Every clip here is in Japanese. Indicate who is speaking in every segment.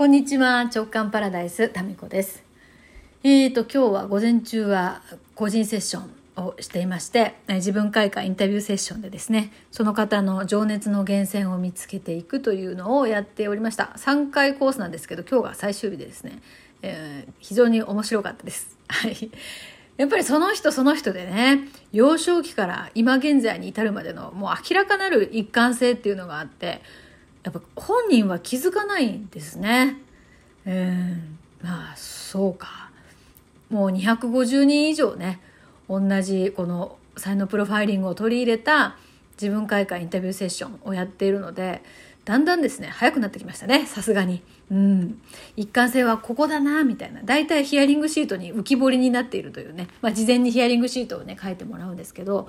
Speaker 1: こんにちは。直感パラダイスタミコです。えーと今日は午前中は個人セッションをしていまして自分開花インタビューセッションでですねその方の情熱の源泉を見つけていくというのをやっておりました。3回コースなんですけど今日が最終日でですね、えー、非常に面白かったです。はい。やっぱりその人その人でね、幼少期から今現在に至るまでのもう明らかなる一貫性っていうのがあって、やっぱ本人は気づかないんですね。うん、まあそうか。もう250人以上ね、同じこの才能プロファイリングを取り入れた自分開花インタビューセッションをやっているので、だんだんですね、早くなってきましたね、さすがに。うん。一貫性はここだな、みたいな。大体ヒアリングシートに浮き彫りになっているというね。まあ、事前にヒアリングシートをね、書いてもらうんですけど、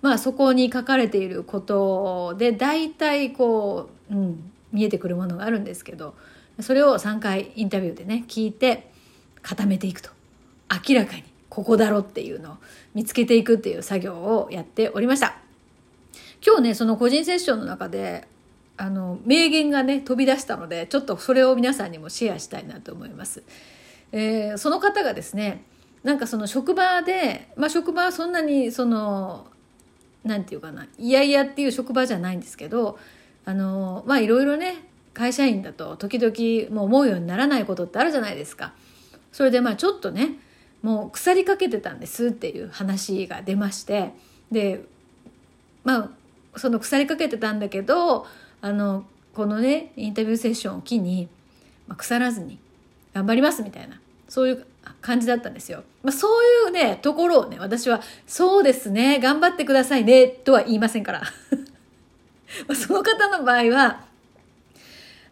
Speaker 1: まあ、そこに書かれていることで、大体こう、うん、見えてくるものがあるんですけど、それを3回インタビューでね、聞いて、固めていくと。明らかに、ここだろっていうのを見つけていくっていう作業をやっておりました。今日ね、その個人セッションの中で、あの名言がね飛び出したのでちょっとそれを皆さんにもシェアしたいなと思います。えー、その方がですねなんかその職場で、まあ、職場はそんなにその何て言うかないやいやっていう職場じゃないんですけどあのまあいろいろね会社員だと時々もう思うようにならないことってあるじゃないですか。それでまあちょっとねもう腐りかけてたんですっていう話が出ましてでまあその腐りかけてたんだけどあのこのねインタビューセッションを機に、まあ、腐らずに頑張りますみたいなそういう感じだったんですよ。まあ、そういうねところをね私は「そうですね頑張ってくださいね」とは言いませんから まその方の場合は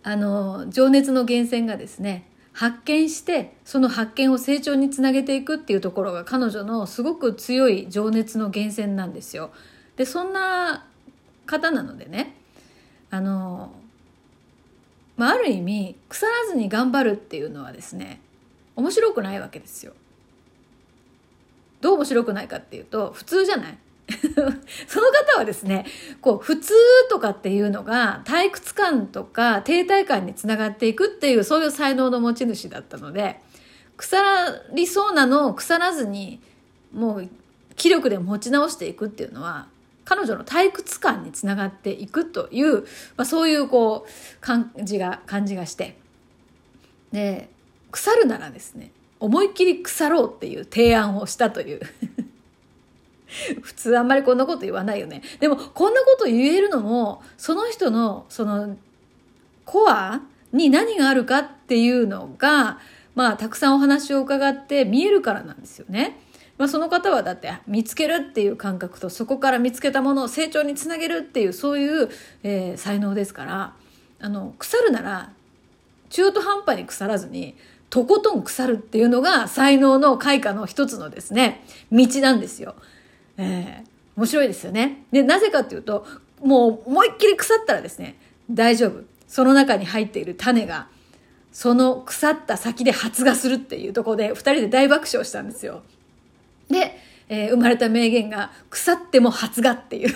Speaker 1: あの情熱の源泉がですね発見してその発見を成長につなげていくっていうところが彼女のすごく強い情熱の源泉なんですよ。でそんな方なのでねあの、まあ、ある意味腐らずに頑張るっていうのはですね面白くないわけですよ。どう面白くないかっていうと普通じゃない？その方はですね、こう、普通とかっていうのが退屈感とか停滞感につながっていくっていうそういう才能の持ち主だったので、腐りそうなのを腐らずに、もう気力で持ち直していくっていうのは、彼女の退屈感につながっていくという、まあ、そういうこう感じが感じがしてで腐るならですね思いっきり腐ろうっていう提案をしたという 普通あんまりこんなこと言わないよねでもこんなこと言えるのもその人のそのコアに何があるかっていうのがまあたくさんお話を伺って見えるからなんですよね。まあ、その方はだって見つけるっていう感覚とそこから見つけたものを成長につなげるっていうそういう、えー、才能ですからあの腐るなら中途半端に腐らずにとことん腐るっていうのが才能の開花の一つのですね道なんですよ。えー、面白いですよね。でなぜかっていうともう思いっきり腐ったらですね大丈夫その中に入っている種がその腐った先で発芽するっていうところで2人で大爆笑したんですよ。で、えー、生まれた名言が、腐っても発芽っていう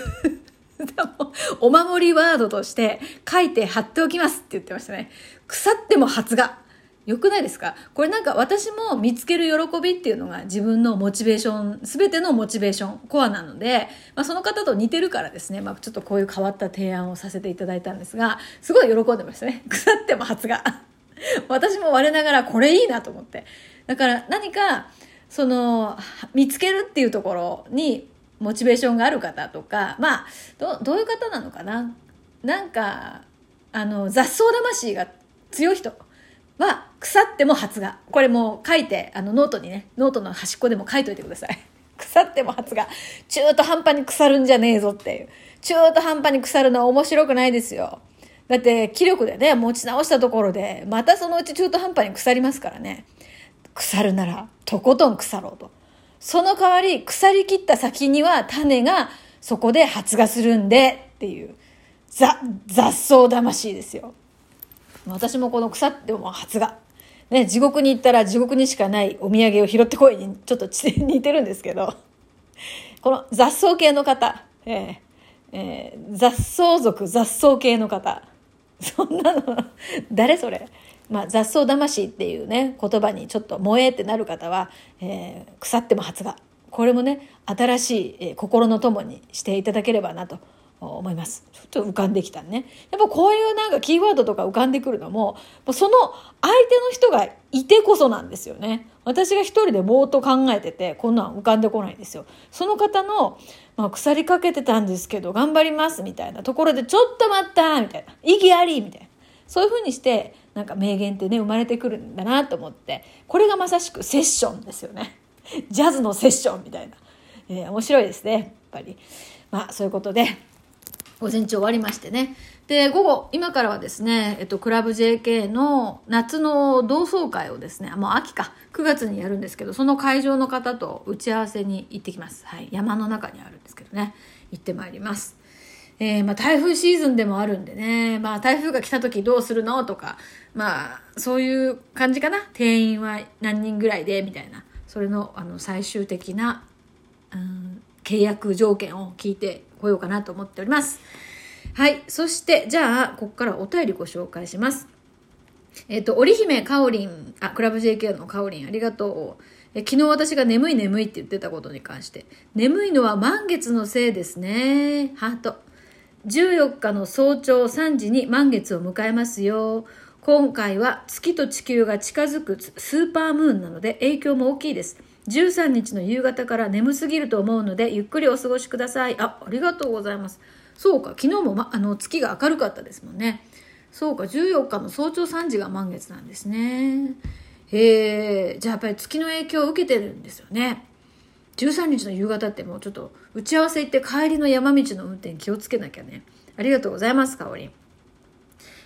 Speaker 1: お守りワードとして書いて貼っておきますって言ってましたね。腐っても発芽。よくないですか？これなんか私も見つける喜びっていうのが自分のモチベーション、すべてのモチベーション、コアなので、まあ、その方と似てるからですね、まあ、ちょっとこういう変わった提案をさせていただいたんですが、すごい喜んでましたね。腐っても発芽。私も我ながらこれいいなと思って。だから何か、その見つけるっていうところにモチベーションがある方とかまあどどういう方なのかな？なんかあの雑草魂が強い人は腐っても発芽。これもう書いてあのノートにねノートの端っこでも書いといてください。腐っても発芽。中途半端に腐るんじゃねえぞっていう。中途半端に腐るのは面白くないですよ。だって気力でね持ち直したところでまたそのうち中途半端に腐りますからね。腐るならとことん腐ろうと。その代わり腐り切った先には種がそこで発芽するんでっていう雑草魂ですよ。私もこの腐っても発芽。ね、地獄に行ったら地獄にしかないお土産を拾ってこいにちょっと似てるんですけど、この雑草系の方、えーえー、雑草族雑草系の方、そんなの、誰それ。まあ、雑草魂っていうね言葉にちょっと萌えってなる方は、えー、腐っても発芽これもね新しい、心の友にしていただければなと思います。ちょっと浮かんできたね。やっぱこういうなんかキーワードとか浮かんでくるのも、その相手の人がいてこそなんですよね。私が一人でぼーっと考えてて、こんなん浮かんでこないんですよ。その方の、まあ、腐りかけてたんですけど、頑張りますみたいなところで、ちょっと待ったみたいな。意義ありみたいな。そういうふうにして、なんか名言ってね、生まれてくるんだなと思って、これがまさしくセッションですよね。ジャズのセッションみたいな。えー、面白いですね、やっぱり。まあ、そういうことで、午前中終わりましてね。で、午後、今からはですね、えっと、クラブ JK の夏の同窓会をですね、もう秋か、9月にやるんですけど、その会場の方と打ち合わせに行ってきます。はい。山の中にあるんですけどね、行ってまいります。えー、まあ、台風シーズンでもあるんでね、まあ、台風が来た時どうするの？とか、まあ、そういう感じかな？定員は何人ぐらいで、みたいな。それの、あの、最終的な、うん、契約条件を聞いてこようかなと思っております。はい。そして、じゃあ、ここからお便りご紹介します。えっ、と、織姫かおりん、あ、クラブ JK のかおりん、ありがとう。え昨日私が眠い眠いって言ってたことに関して、眠いのは満月のせいですね。ハート。14日の早朝3時に満月を迎えますよ。今回は月と地球が近づくスーパームーンなので影響も大きいです。13日の夕方から眠すぎると思うのでゆっくりお過ごしください。あ、ありがとうございます。そうか、昨日も、ま、あの月が明るかったですもんね。そうか、14日の早朝3時が満月なんですね。へえ、じゃあやっぱり月の影響を受けてるんですよね。13日の夕方ってもうちょっと打ち合わせ行って帰りの山道の運転気をつけなきゃね。ありがとうございます、かおりん。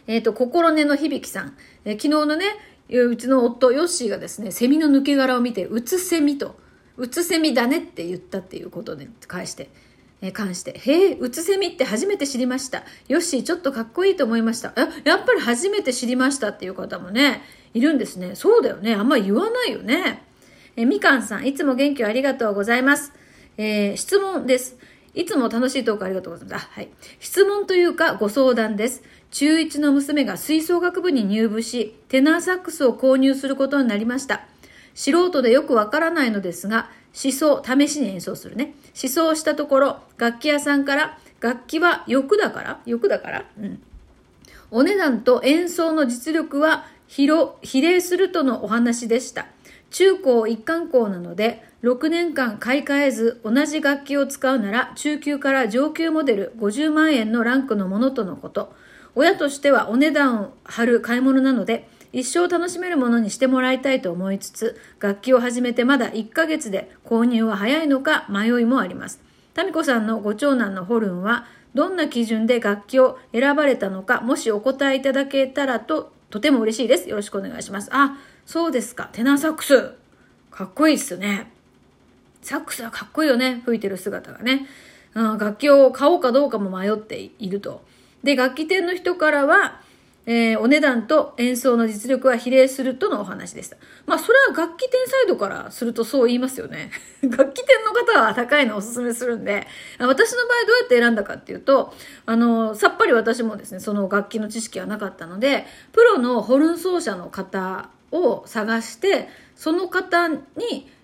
Speaker 1: えっ、ー、と、心根の響さん。えー、昨日のね、うちの夫、ヨッシーがですね、セミの抜け殻を見て、うつセミと、うつセミだねって言ったっていうことで返して、え関して、へえ、うつセミって初めて知りました。ヨッシーちょっとかっこいいと思いました。や、やっぱり初めて知りましたっていう方もね、いるんですね。そうだよね。あんま言わないよね。えみかんさん、いつも元気をありがとうございます。えー、質問です。いつも楽しいトークありがとうございます。あ、はい。質問というかご相談です。中1の娘が吹奏楽部に入部し、テナーサックスを購入することになりました。素人でよくわからないのですが、思想、試しに演奏するね。思想したところ、楽器屋さんから、楽器は欲だから欲だからうん。お値段と演奏の実力は比例するとのお話でした。中高一貫校なので、6年間買い替えず同じ楽器を使うなら中級から上級モデル50万円のランクのものとのこと。親としてはお値段を張る買い物なので、一生楽しめるものにしてもらいたいと思いつつ、楽器を始めてまだ1ヶ月で購入は早いのか迷いもあります。タミコさんのご長男のホルンは、どんな基準で楽器を選ばれたのか、もしお答えいただけたらと、とても嬉しいです。よろしくお願いします。あ、そうですか。テナーサックス。かっこいいっすね。サックスはかっこいいよね。吹いてる姿がね。うん、楽器を買おうかどうかも迷っていると。で、楽器店の人からは、えー、お値段と演奏の実力は比例するとのお話でした。まあ、それは楽器店サイドからするとそう言いますよね。楽器店の方は高いのをおすすめするんで、私の場合どうやって選んだかっていうと、あの、さっぱり私もですね、その楽器の知識はなかったので、プロのホルン奏者の方を探して、その方に、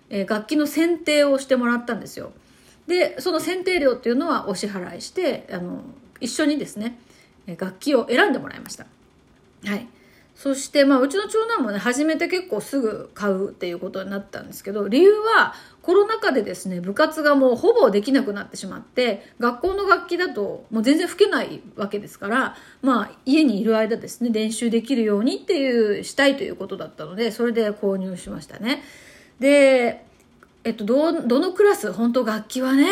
Speaker 1: えー、楽器の選定をしてもらったんですよ。で、その選定料っていうのはお支払いして、あの、一緒にですね、楽器を選んでもらいました。はい。そして、まあ、うちの長男もね、初めて結構すぐ買うっていうことになったんですけど、理由は、コロナ禍でですね、部活がもうほぼできなくなってしまって、学校の楽器だともう全然吹けないわけですから、まあ、家にいる間ですね、練習できるようにっていう、したいということだったので、それで購入しましたね。で、えっと、ど、どのクラス、本当楽器はね、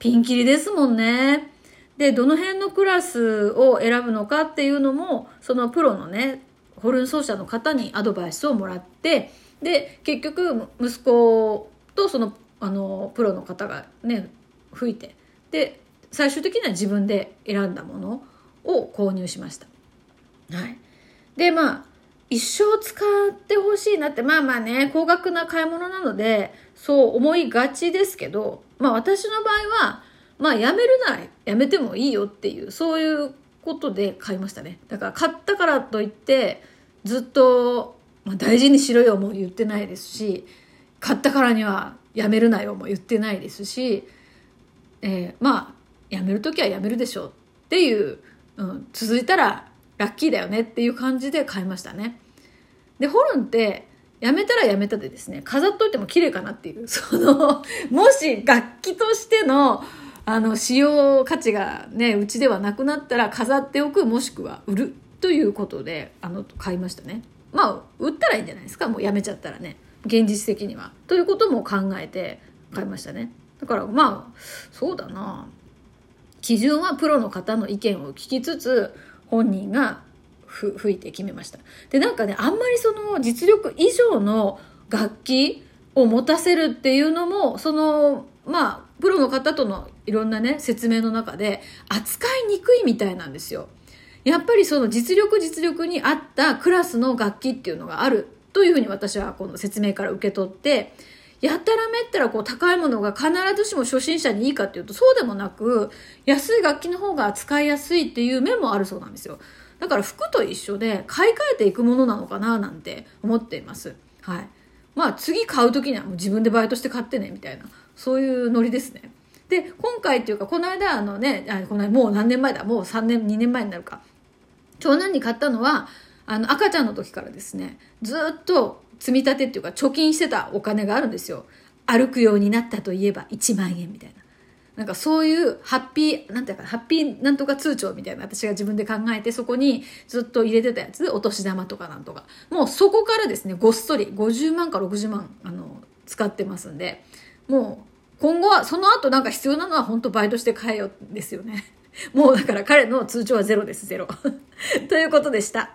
Speaker 1: ピンキリですもんね。で、どの辺のクラスを選ぶのかっていうのも、そのプロのね、ホルン奏者の方にアドバイスをもらって、で、結局、息子とその、あの、プロの方がね、吹いて、で、最終的には自分で選んだものを購入しました。はい。で、まあ、一生使ってほしいなって、まあまあね、高額な買い物なので、そう思いがちですけど、まあ私の場合は、まあやめるならやめてもいいよっていうそういうことで買いましたねだから買ったからといってずっと、まあ、大事にしろよも言ってないですし買ったからにはやめるなよも言ってないですし、えー、まあやめる時はやめるでしょうっていう、うん、続いたらラッキーだよねっていう感じで買いましたね。でホルンってやめたらやめたでですね飾っといても綺麗かなっていうそのもし楽器としてのあの使用価値がねうちではなくなったら飾っておくもしくは売るということであの買いましたね。まあ売ったらいいんじゃないですか。もうやめちゃったらね。現実的には。ということも考えて買いましたね。だからまあそうだな。基準はプロの方の意見を聞きつつ本人がふ吹いて決めました。でなんかねあんまりその実力以上の楽器を持たせるっていうのもそのまあプロの方とのいろんなね説明の中で扱いにくいみたいなんですよ。やっぱりその実力実力に合ったクラスの楽器っていうのがある。というふうに私はこの説明から受け取ってやったらめったらこう高いものが必ずしも初心者にいいかっていうとそうでもなく安い楽器の方が使いやすいっていう面もあるそうなんですよ。だから服と一緒で買い替えていくものなのかななんて思っています。はい。まあ次買う時にはもう自分でバイトして買ってねみたいな。そういうノリですね。で今回っていうかこの間あのねあこの間もう何年前だ。もう3年2年前になるか。長男に買ったのはあの赤ちゃんの時からですね。ずっと積み立てっていうか貯金してたお金があるんですよ。歩くようになったといえば1万円みたいな。なんかそういうハッピー、なんていうか、ハッピーなんとか通帳みたいな私が自分で考えてそこにずっと入れてたやつ、お年玉とかなんとか。もうそこからですね、ごっそり50万か60万、あの、使ってますんで、もう今後はその後なんか必要なのは本当バイトして買えよですよね。もうだから彼の通帳はゼロです、ゼロ。ということでした。